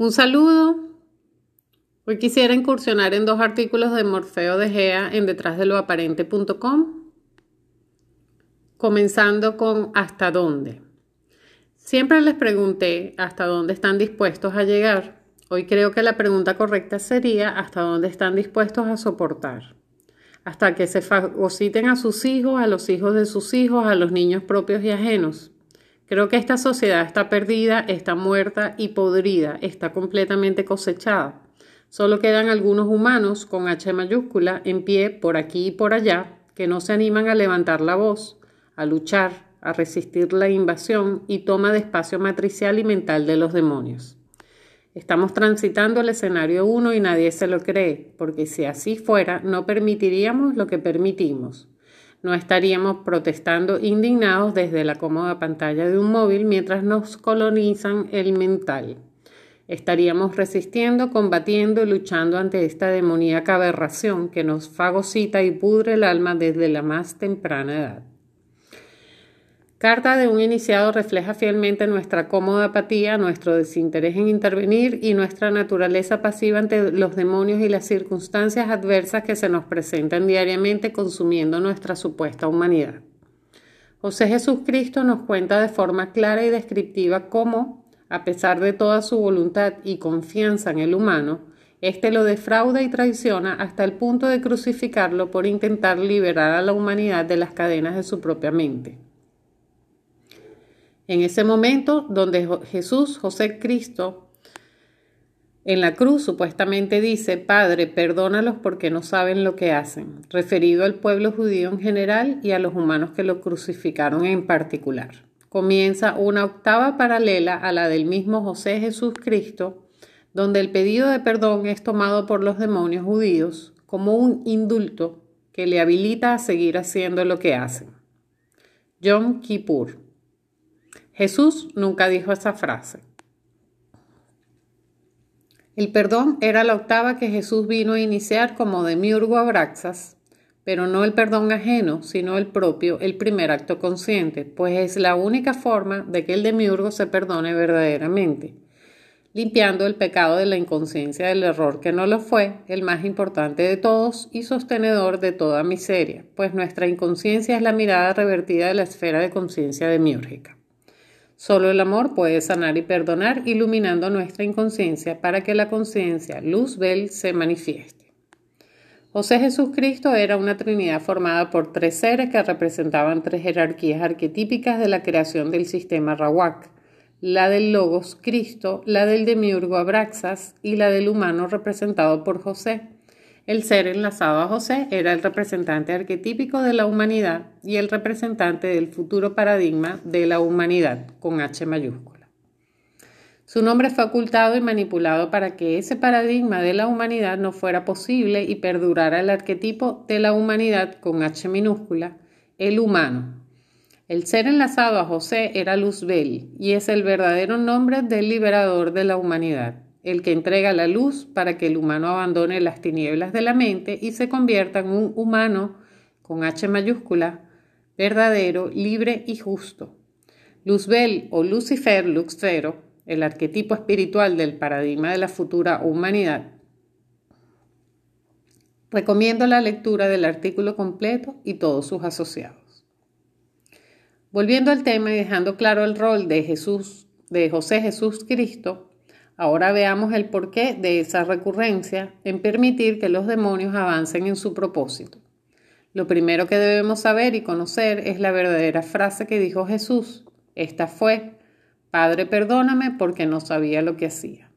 Un saludo. Hoy quisiera incursionar en dos artículos de Morfeo de Gea en detrásdeloaparente.com, comenzando con hasta dónde. Siempre les pregunté hasta dónde están dispuestos a llegar. Hoy creo que la pregunta correcta sería hasta dónde están dispuestos a soportar. Hasta que se fagociten a sus hijos, a los hijos de sus hijos, a los niños propios y ajenos Creo que esta sociedad está perdida, está muerta y podrida, está completamente cosechada. Solo quedan algunos humanos con H mayúscula en pie por aquí y por allá que no se animan a levantar la voz, a luchar, a resistir la invasión y toma de espacio matricial y mental de los demonios. Estamos transitando el escenario 1 y nadie se lo cree, porque si así fuera, no permitiríamos lo que permitimos no estaríamos protestando indignados desde la cómoda pantalla de un móvil mientras nos colonizan el mental. Estaríamos resistiendo, combatiendo y luchando ante esta demoníaca aberración que nos fagocita y pudre el alma desde la más temprana edad. Carta de un iniciado refleja fielmente nuestra cómoda apatía, nuestro desinterés en intervenir y nuestra naturaleza pasiva ante los demonios y las circunstancias adversas que se nos presentan diariamente consumiendo nuestra supuesta humanidad. José Jesús Cristo nos cuenta de forma clara y descriptiva cómo, a pesar de toda su voluntad y confianza en el humano, éste lo defrauda y traiciona hasta el punto de crucificarlo por intentar liberar a la humanidad de las cadenas de su propia mente. En ese momento donde Jesús, José Cristo, en la cruz supuestamente dice, Padre, perdónalos porque no saben lo que hacen, referido al pueblo judío en general y a los humanos que lo crucificaron en particular. Comienza una octava paralela a la del mismo José Jesús Cristo, donde el pedido de perdón es tomado por los demonios judíos como un indulto que le habilita a seguir haciendo lo que hacen. Yom Kippur Jesús nunca dijo esa frase. El perdón era la octava que Jesús vino a iniciar como demiurgo Abraxas, pero no el perdón ajeno, sino el propio, el primer acto consciente, pues es la única forma de que el demiurgo se perdone verdaderamente, limpiando el pecado de la inconsciencia del error que no lo fue, el más importante de todos y sostenedor de toda miseria, pues nuestra inconsciencia es la mirada revertida de la esfera de conciencia demiúrgica. Solo el amor puede sanar y perdonar, iluminando nuestra inconsciencia para que la conciencia, luz bel, se manifieste. José Jesús Cristo era una trinidad formada por tres seres que representaban tres jerarquías arquetípicas de la creación del sistema Rawak, la del Logos Cristo, la del Demiurgo Abraxas y la del humano representado por José. El ser enlazado a José era el representante arquetípico de la humanidad y el representante del futuro paradigma de la humanidad, con H mayúscula. Su nombre fue ocultado y manipulado para que ese paradigma de la humanidad no fuera posible y perdurara el arquetipo de la humanidad con H minúscula, el humano. El ser enlazado a José era Luzbel y es el verdadero nombre del liberador de la humanidad el que entrega la luz para que el humano abandone las tinieblas de la mente y se convierta en un humano con H mayúscula, verdadero, libre y justo. Luzbel o Lucifer Luxfero, el arquetipo espiritual del paradigma de la futura humanidad. Recomiendo la lectura del artículo completo y todos sus asociados. Volviendo al tema y dejando claro el rol de Jesús, de José Jesús Cristo, Ahora veamos el porqué de esa recurrencia en permitir que los demonios avancen en su propósito. Lo primero que debemos saber y conocer es la verdadera frase que dijo Jesús. Esta fue, Padre, perdóname porque no sabía lo que hacía.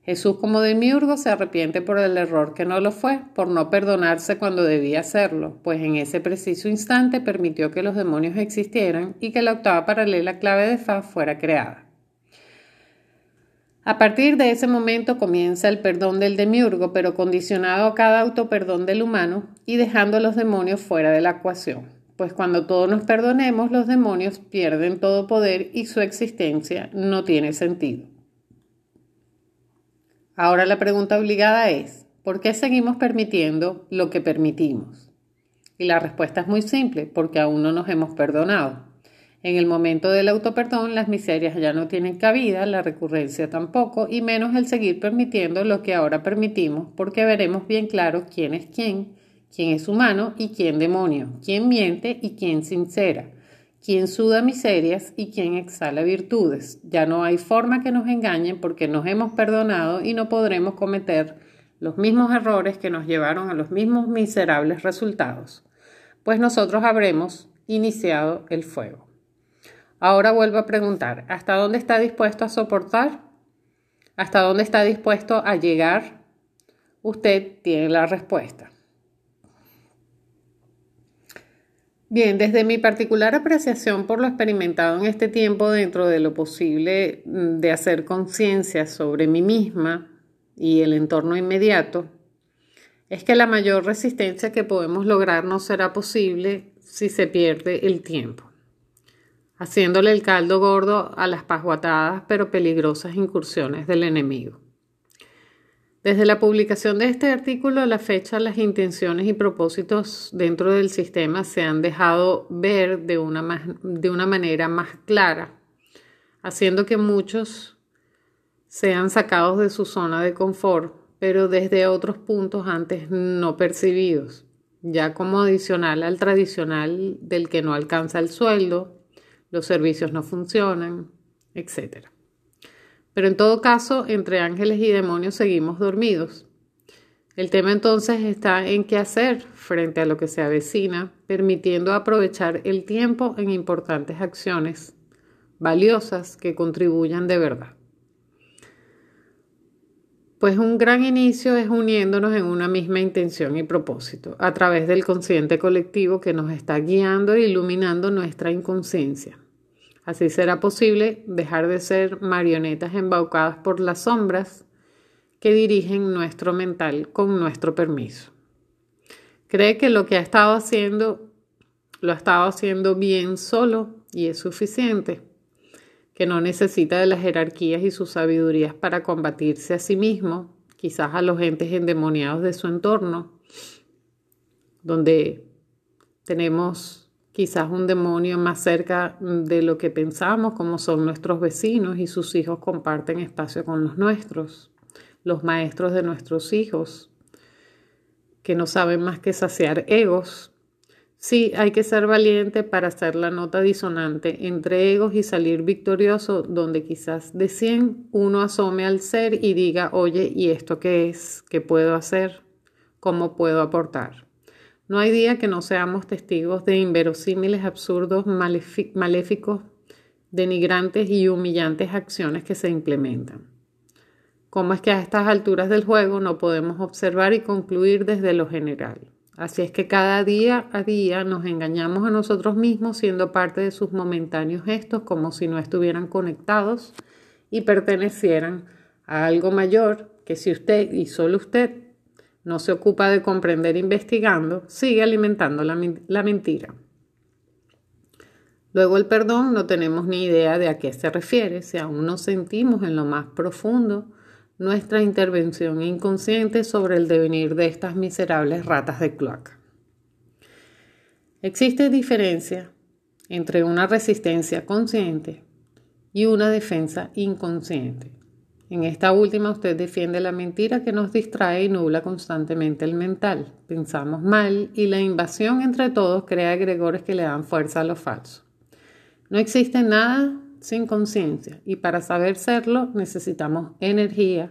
Jesús como demiurgo se arrepiente por el error que no lo fue, por no perdonarse cuando debía hacerlo, pues en ese preciso instante permitió que los demonios existieran y que la octava paralela clave de Fa fuera creada. A partir de ese momento comienza el perdón del demiurgo, pero condicionado a cada autoperdón del humano y dejando a los demonios fuera de la ecuación. Pues cuando todos nos perdonemos, los demonios pierden todo poder y su existencia no tiene sentido. Ahora la pregunta obligada es, ¿por qué seguimos permitiendo lo que permitimos? Y la respuesta es muy simple, porque aún no nos hemos perdonado. En el momento del autoperdón, las miserias ya no tienen cabida, la recurrencia tampoco, y menos el seguir permitiendo lo que ahora permitimos, porque veremos bien claro quién es quién, quién es humano y quién demonio, quién miente y quién sincera, quién suda miserias y quién exhala virtudes. Ya no hay forma que nos engañen porque nos hemos perdonado y no podremos cometer los mismos errores que nos llevaron a los mismos miserables resultados, pues nosotros habremos iniciado el fuego. Ahora vuelvo a preguntar, ¿hasta dónde está dispuesto a soportar? ¿Hasta dónde está dispuesto a llegar? Usted tiene la respuesta. Bien, desde mi particular apreciación por lo experimentado en este tiempo dentro de lo posible mm, de hacer conciencia sobre mí misma y el entorno inmediato, es que la mayor resistencia que podemos lograr no será posible si se pierde el tiempo haciéndole el caldo gordo a las pasguatadas pero peligrosas incursiones del enemigo. Desde la publicación de este artículo a la fecha, las intenciones y propósitos dentro del sistema se han dejado ver de una, de una manera más clara, haciendo que muchos sean sacados de su zona de confort, pero desde otros puntos antes no percibidos, ya como adicional al tradicional del que no alcanza el sueldo, los servicios no funcionan, etc. Pero en todo caso, entre ángeles y demonios seguimos dormidos. El tema entonces está en qué hacer frente a lo que se avecina, permitiendo aprovechar el tiempo en importantes acciones valiosas que contribuyan de verdad. Pues un gran inicio es uniéndonos en una misma intención y propósito, a través del consciente colectivo que nos está guiando e iluminando nuestra inconsciencia. Así será posible dejar de ser marionetas embaucadas por las sombras que dirigen nuestro mental con nuestro permiso. Cree que lo que ha estado haciendo lo ha estado haciendo bien solo y es suficiente que no necesita de las jerarquías y sus sabidurías para combatirse a sí mismo, quizás a los entes endemoniados de su entorno, donde tenemos quizás un demonio más cerca de lo que pensamos, como son nuestros vecinos y sus hijos comparten espacio con los nuestros, los maestros de nuestros hijos, que no saben más que saciar egos Sí, hay que ser valiente para hacer la nota disonante entre egos y salir victorioso, donde quizás de 100 uno asome al ser y diga, oye, ¿y esto qué es? ¿Qué puedo hacer? ¿Cómo puedo aportar? No hay día que no seamos testigos de inverosímiles, absurdos, maléficos, denigrantes y humillantes acciones que se implementan. ¿Cómo es que a estas alturas del juego no podemos observar y concluir desde lo general? Así es que cada día a día nos engañamos a nosotros mismos siendo parte de sus momentáneos gestos como si no estuvieran conectados y pertenecieran a algo mayor que si usted y solo usted no se ocupa de comprender investigando, sigue alimentando la, la mentira. Luego el perdón no tenemos ni idea de a qué se refiere, si aún no sentimos en lo más profundo nuestra intervención inconsciente sobre el devenir de estas miserables ratas de cloaca. Existe diferencia entre una resistencia consciente y una defensa inconsciente. En esta última usted defiende la mentira que nos distrae y nubla constantemente el mental. Pensamos mal y la invasión entre todos crea egregores que le dan fuerza a lo falso. No existe nada sin conciencia y para saber serlo necesitamos energía,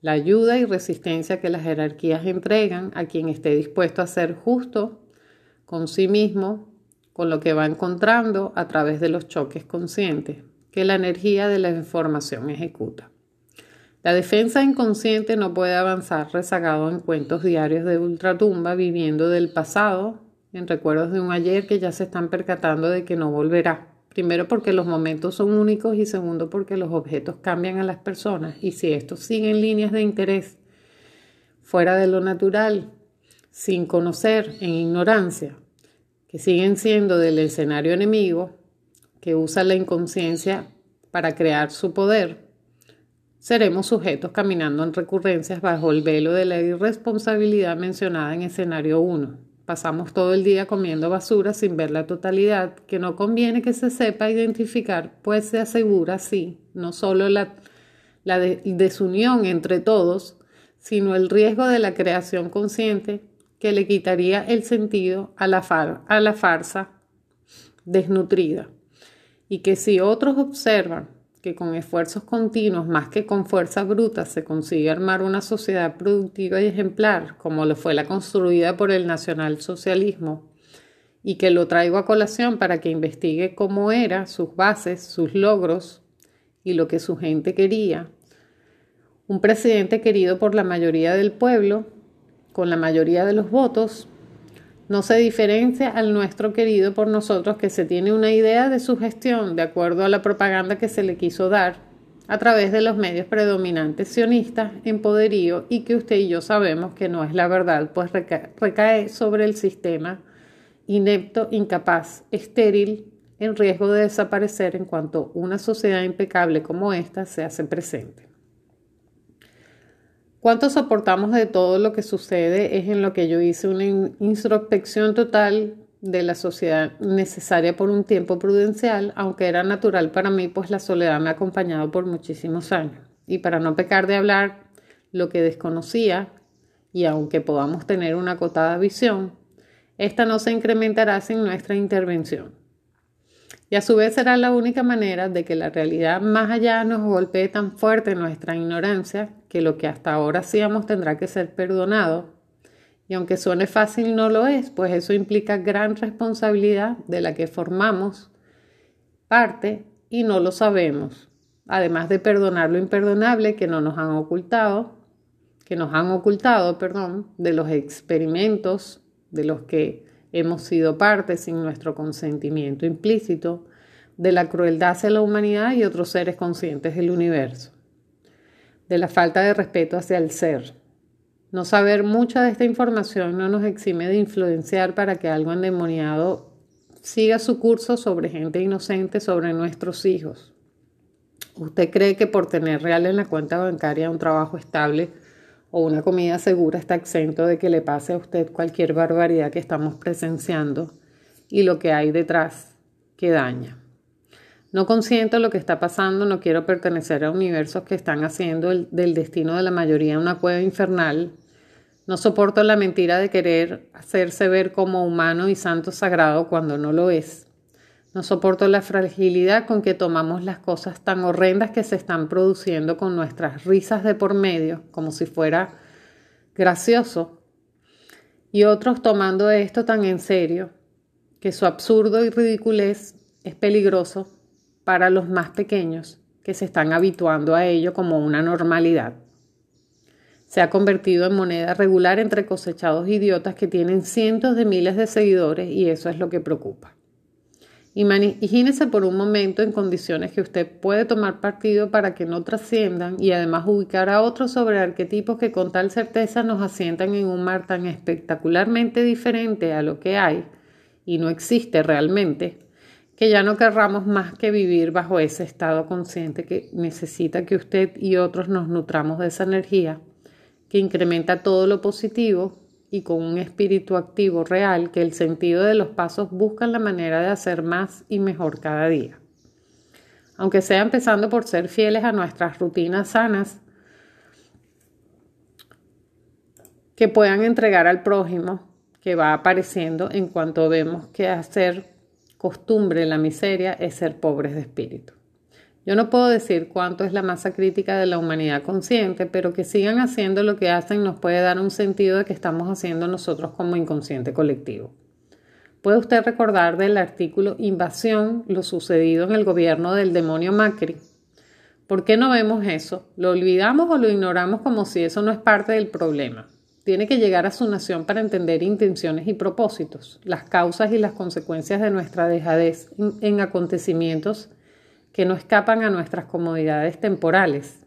la ayuda y resistencia que las jerarquías entregan a quien esté dispuesto a ser justo con sí mismo, con lo que va encontrando a través de los choques conscientes que la energía de la información ejecuta. La defensa inconsciente no puede avanzar rezagado en cuentos diarios de ultratumba, viviendo del pasado, en recuerdos de un ayer que ya se están percatando de que no volverá. Primero porque los momentos son únicos y segundo porque los objetos cambian a las personas. Y si estos siguen líneas de interés fuera de lo natural, sin conocer, en ignorancia, que siguen siendo del escenario enemigo, que usa la inconsciencia para crear su poder, seremos sujetos caminando en recurrencias bajo el velo de la irresponsabilidad mencionada en escenario 1 Pasamos todo el día comiendo basura sin ver la totalidad, que no conviene que se sepa identificar, pues se asegura, sí, no solo la, la desunión entre todos, sino el riesgo de la creación consciente que le quitaría el sentido a la, a la farsa desnutrida. Y que si otros observan que con esfuerzos continuos más que con fuerza bruta se consigue armar una sociedad productiva y ejemplar, como lo fue la construida por el nacionalsocialismo, y que lo traigo a colación para que investigue cómo era, sus bases, sus logros y lo que su gente quería. Un presidente querido por la mayoría del pueblo, con la mayoría de los votos, no se diferencia al nuestro querido por nosotros que se tiene una idea de su gestión de acuerdo a la propaganda que se le quiso dar a través de los medios predominantes sionistas en poderío y que usted y yo sabemos que no es la verdad, pues recae sobre el sistema inepto, incapaz, estéril, en riesgo de desaparecer en cuanto una sociedad impecable como esta se hace presente. ¿Cuánto soportamos de todo lo que sucede? Es en lo que yo hice una introspección total de la sociedad necesaria por un tiempo prudencial, aunque era natural para mí, pues la soledad me ha acompañado por muchísimos años. Y para no pecar de hablar lo que desconocía, y aunque podamos tener una acotada visión, esta no se incrementará sin nuestra intervención y a su vez será la única manera de que la realidad más allá nos golpee tan fuerte nuestra ignorancia que lo que hasta ahora hacíamos tendrá que ser perdonado. Y aunque suene fácil, no lo es, pues eso implica gran responsabilidad de la que formamos parte y no lo sabemos. Además de perdonar lo imperdonable que no nos han ocultado, que nos han ocultado, perdón, de los experimentos de los que hemos sido parte sin nuestro consentimiento implícito de la crueldad hacia la humanidad y otros seres conscientes del universo, de la falta de respeto hacia el ser. No saber mucha de esta información no nos exime de influenciar para que algo endemoniado siga su curso sobre gente inocente, sobre nuestros hijos. ¿Usted cree que por tener real en la cuenta bancaria un trabajo estable, o una comida segura está exento de que le pase a usted cualquier barbaridad que estamos presenciando y lo que hay detrás que daña. No consiento lo que está pasando, no quiero pertenecer a universos que están haciendo del destino de la mayoría una cueva infernal. No soporto la mentira de querer hacerse ver como humano y santo sagrado cuando no lo es. No soporto la fragilidad con que tomamos las cosas tan horrendas que se están produciendo con nuestras risas de por medio, como si fuera gracioso, y otros tomando esto tan en serio que su absurdo y ridiculez es peligroso para los más pequeños que se están habituando a ello como una normalidad. Se ha convertido en moneda regular entre cosechados idiotas que tienen cientos de miles de seguidores y eso es lo que preocupa. Imagínese por un momento en condiciones que usted puede tomar partido para que no trasciendan y además ubicar a otros sobre arquetipos que con tal certeza nos asientan en un mar tan espectacularmente diferente a lo que hay y no existe realmente, que ya no querramos más que vivir bajo ese estado consciente que necesita que usted y otros nos nutramos de esa energía que incrementa todo lo positivo y con un espíritu activo real que el sentido de los pasos buscan la manera de hacer más y mejor cada día. Aunque sea empezando por ser fieles a nuestras rutinas sanas, que puedan entregar al prójimo que va apareciendo en cuanto vemos que hacer costumbre la miseria es ser pobres de espíritu. Yo no puedo decir cuánto es la masa crítica de la humanidad consciente, pero que sigan haciendo lo que hacen nos puede dar un sentido de que estamos haciendo nosotros como inconsciente colectivo. ¿Puede usted recordar del artículo Invasión lo sucedido en el gobierno del demonio Macri? ¿Por qué no vemos eso? ¿Lo olvidamos o lo ignoramos como si eso no es parte del problema? Tiene que llegar a su nación para entender intenciones y propósitos, las causas y las consecuencias de nuestra dejadez en acontecimientos que no escapan a nuestras comodidades temporales.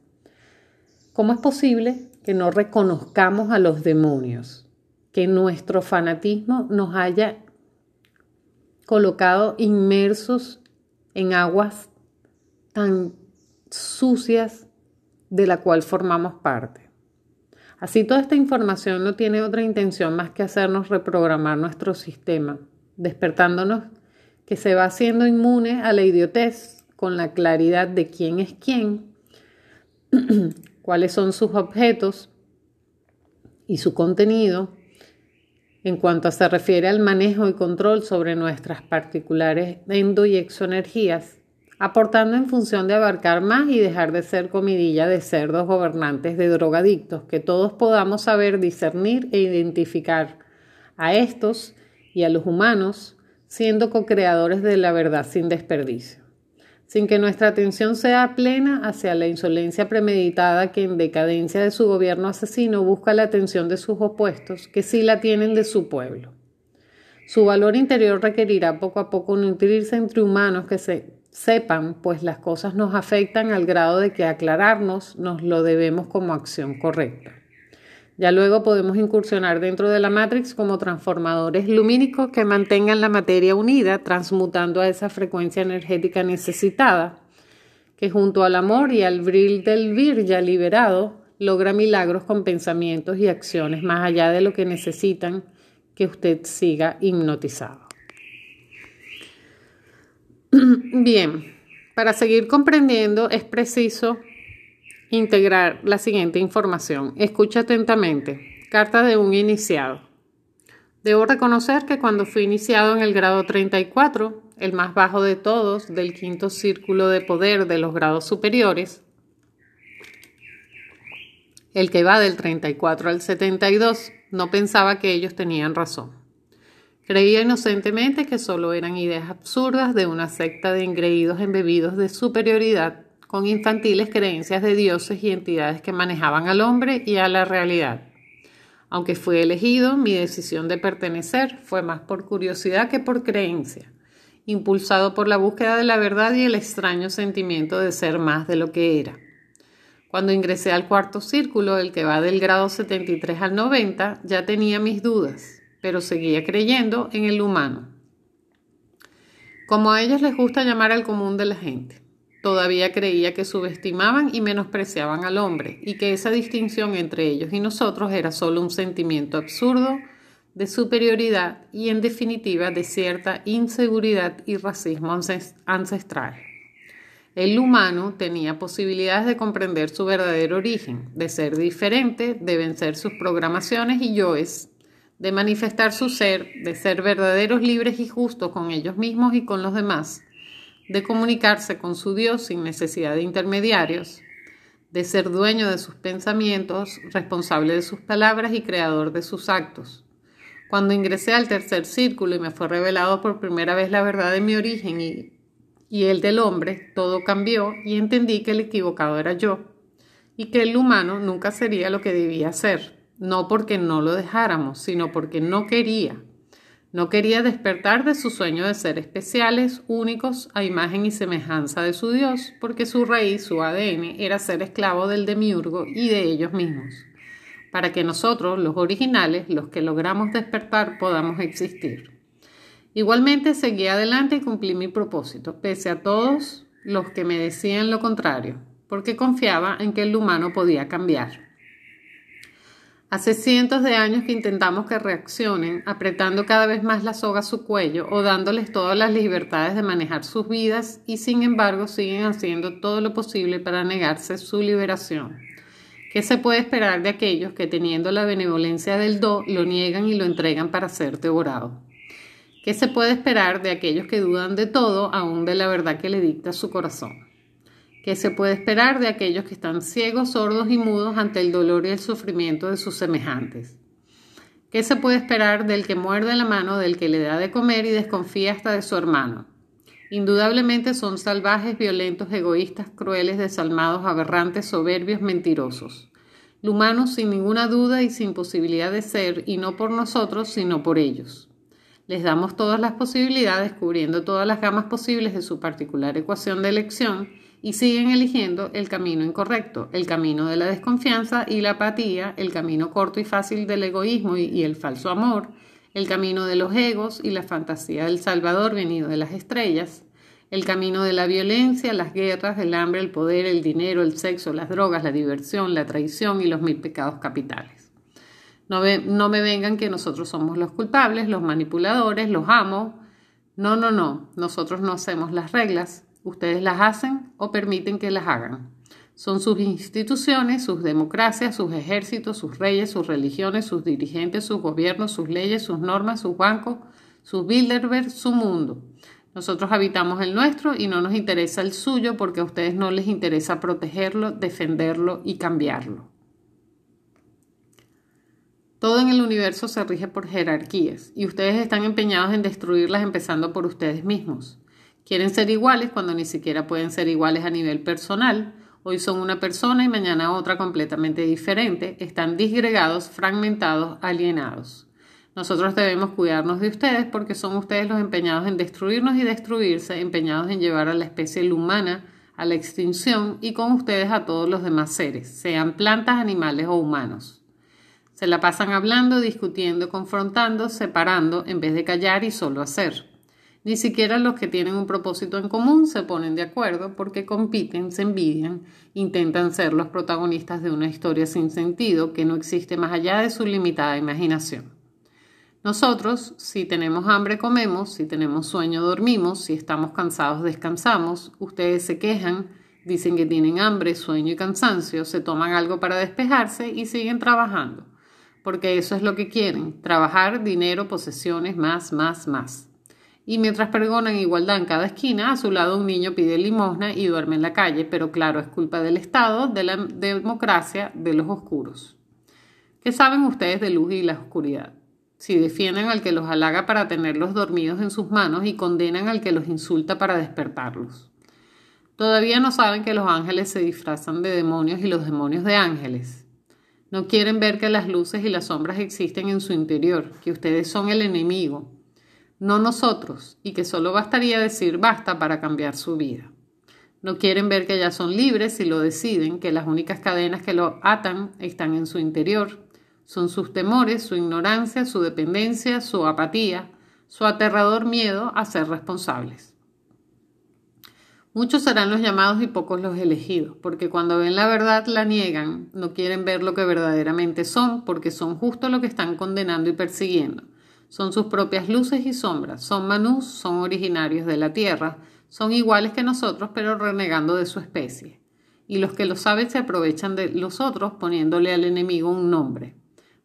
¿Cómo es posible que no reconozcamos a los demonios? Que nuestro fanatismo nos haya colocado inmersos en aguas tan sucias de la cual formamos parte. Así toda esta información no tiene otra intención más que hacernos reprogramar nuestro sistema, despertándonos que se va haciendo inmune a la idiotez con la claridad de quién es quién, cuáles son sus objetos y su contenido en cuanto se refiere al manejo y control sobre nuestras particulares endo y exoenergías, aportando en función de abarcar más y dejar de ser comidilla de cerdos gobernantes de drogadictos, que todos podamos saber discernir e identificar a estos y a los humanos siendo co-creadores de la verdad sin desperdicio, sin que nuestra atención sea plena hacia la insolencia premeditada que en decadencia de su gobierno asesino busca la atención de sus opuestos, que sí la tienen de su pueblo. Su valor interior requerirá poco a poco nutrirse entre humanos que se sepan, pues las cosas nos afectan al grado de que aclararnos nos lo debemos como acción correcta. Ya luego podemos incursionar dentro de la Matrix como transformadores lumínicos que mantengan la materia unida, transmutando a esa frecuencia energética necesitada, que junto al amor y al bril del vir ya liberado, logra milagros con pensamientos y acciones más allá de lo que necesitan que usted siga hipnotizado. Bien, para seguir comprendiendo es preciso integrar la siguiente información. Escucha atentamente. Carta de un iniciado. Debo reconocer que cuando fui iniciado en el grado 34, el más bajo de todos, del quinto círculo de poder de los grados superiores, el que va del 34 al 72, no pensaba que ellos tenían razón. Creía inocentemente que solo eran ideas absurdas de una secta de engreídos embebidos de superioridad con infantiles creencias de dioses y entidades que manejaban al hombre y a la realidad. Aunque fui elegido, mi decisión de pertenecer fue más por curiosidad que por creencia, impulsado por la búsqueda de la verdad y el extraño sentimiento de ser más de lo que era. Cuando ingresé al cuarto círculo, el que va del grado 73 al 90, ya tenía mis dudas, pero seguía creyendo en el humano. Como a ellos les gusta llamar al común de la gente. Todavía creía que subestimaban y menospreciaban al hombre y que esa distinción entre ellos y nosotros era solo un sentimiento absurdo de superioridad y en definitiva de cierta inseguridad y racismo ancestral. El humano tenía posibilidades de comprender su verdadero origen, de ser diferente, de vencer sus programaciones y yoes, de manifestar su ser, de ser verdaderos, libres y justos con ellos mismos y con los demás, de comunicarse con su Dios sin necesidad de intermediarios, de ser dueño de sus pensamientos, responsable de sus palabras y creador de sus actos. Cuando ingresé al tercer círculo y me fue revelado por primera vez la verdad de mi origen y, y el del hombre, todo cambió y entendí que el equivocado era yo y que el humano nunca sería lo que debía ser, no porque no lo dejáramos, sino porque no quería, no quería despertar de su sueño de ser especiales, únicos, a imagen y semejanza de su Dios, porque su raíz, su ADN, era ser esclavo del demiurgo y de ellos mismos, para que nosotros, los originales, los que logramos despertar, podamos existir. Igualmente seguí adelante y cumplí mi propósito, pese a todos los que me decían lo contrario, porque confiaba en que el humano podía cambiar. Hace cientos de años que intentamos que reaccionen, apretando cada vez más la soga a su cuello o dándoles todas las libertades de manejar sus vidas y sin embargo siguen haciendo todo lo posible para negarse su liberación. ¿Qué se puede esperar de aquellos que teniendo la benevolencia del do lo niegan y lo entregan para ser devorado? ¿Qué se puede esperar de aquellos que dudan de todo, aún de la verdad que le dicta su corazón? ¿Qué se puede esperar de aquellos que están ciegos, sordos y mudos ante el dolor y el sufrimiento de sus semejantes? ¿Qué se puede esperar del que muerde la mano del que le da de comer y desconfía hasta de su hermano? Indudablemente son salvajes, violentos, egoístas, crueles, desalmados, aberrantes, soberbios, mentirosos. Humanos sin ninguna duda y sin posibilidad de ser, y no por nosotros, sino por ellos. Les damos todas las posibilidades, cubriendo todas las gamas posibles de su particular ecuación de elección, y siguen eligiendo el camino incorrecto, el camino de la desconfianza y la apatía, el camino corto y fácil del egoísmo y, el falso amor, el camino de los egos y la fantasía del Salvador venido de las estrellas, el camino de la violencia, las guerras, el hambre, el poder, el dinero, el sexo, las drogas, la diversión, la traición y los mil pecados capitales. No, no me vengan que nosotros somos los culpables, los manipuladores, los amos. No, no, no, nosotros no hacemos las reglas, ustedes las hacen o permiten que las hagan. Son sus instituciones, sus democracias, sus ejércitos, sus reyes, sus religiones, sus dirigentes, sus gobiernos, sus leyes, sus normas, sus bancos, sus Bilderberg, su mundo. Nosotros habitamos el nuestro y no nos interesa el suyo porque a ustedes no les interesa protegerlo, defenderlo y cambiarlo. Todo en el universo se rige por jerarquías y ustedes están empeñados en destruirlas empezando por ustedes mismos. Quieren ser iguales cuando ni siquiera pueden ser iguales a nivel personal. Hoy son una persona y mañana otra completamente diferente. Están disgregados, fragmentados, alienados. Nosotros debemos cuidarnos de ustedes porque son ustedes los empeñados en destruirnos y destruirse, empeñados en llevar a la especie humana a la extinción y con ustedes a todos los demás seres, sean plantas, animales o humanos. Se la pasan hablando, discutiendo, confrontando, separando, en vez de callar y solo hacer. Ni siquiera los que tienen un propósito en común se ponen de acuerdo porque compiten, se envidian, intentan ser los protagonistas de una historia sin sentido que no existe más allá de su limitada imaginación. Nosotros, si tenemos hambre, comemos, si tenemos sueño, dormimos, si estamos cansados, descansamos. Ustedes se quejan, dicen que tienen hambre, sueño y cansancio, se toman algo para despejarse y siguen trabajando, porque eso es lo que quieren, trabajar, dinero, posesiones, más, más, más. Y mientras pregonan igualdad en cada esquina, a su lado un niño pide limosna y duerme en la calle, pero claro, es culpa del Estado, de la democracia, de los oscuros. ¿Qué saben ustedes de luz y la oscuridad? si defienden al que los halaga para tenerlos dormidos en sus manos y condenan al que los insulta para despertarlos. Todavía no saben que los ángeles se disfrazan de demonios y los demonios de ángeles. No quieren ver que las luces y las sombras existen en su interior, que ustedes son el enemigo, no nosotros, y que solo bastaría decir basta para cambiar su vida. No quieren ver que ya son libres si lo deciden, que las únicas cadenas que lo atan están en su interior, son sus temores, su ignorancia, su dependencia, su apatía, su aterrador miedo a ser responsables. Muchos serán los llamados y pocos los elegidos, porque cuando ven la verdad la niegan, no quieren ver lo que verdaderamente son, porque son justo lo que están condenando y persiguiendo. Son sus propias luces y sombras, son manús, son originarios de la tierra, son iguales que nosotros, pero renegando de su especie. Y los que lo saben se aprovechan de los otros poniéndole al enemigo un nombre.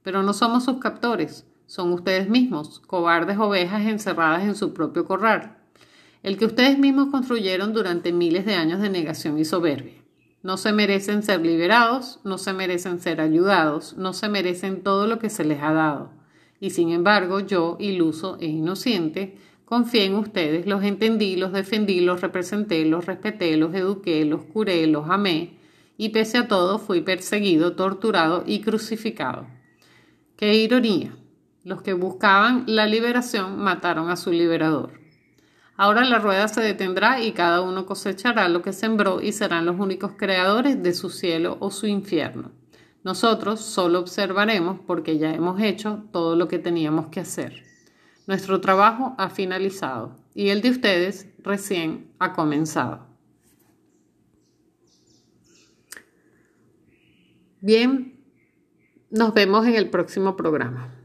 Pero no somos sus captores, son ustedes mismos, cobardes ovejas encerradas en su propio corral, el que ustedes mismos construyeron durante miles de años de negación y soberbia. No se merecen ser liberados, no se merecen ser ayudados, no se merecen todo lo que se les ha dado. Y sin embargo, yo, iluso e inocente, confié en ustedes, los entendí, los defendí, los representé, los respeté, los eduqué, los curé, los amé, y pese a todo fui perseguido, torturado y crucificado. Qué ironía. Los que buscaban la liberación mataron a su liberador. Ahora la rueda se detendrá y cada uno cosechará lo que sembró y serán los únicos creadores de su cielo o su infierno. Nosotros solo observaremos porque ya hemos hecho todo lo que teníamos que hacer. Nuestro trabajo ha finalizado y el de ustedes recién ha comenzado. Bien, nos vemos en el próximo programa.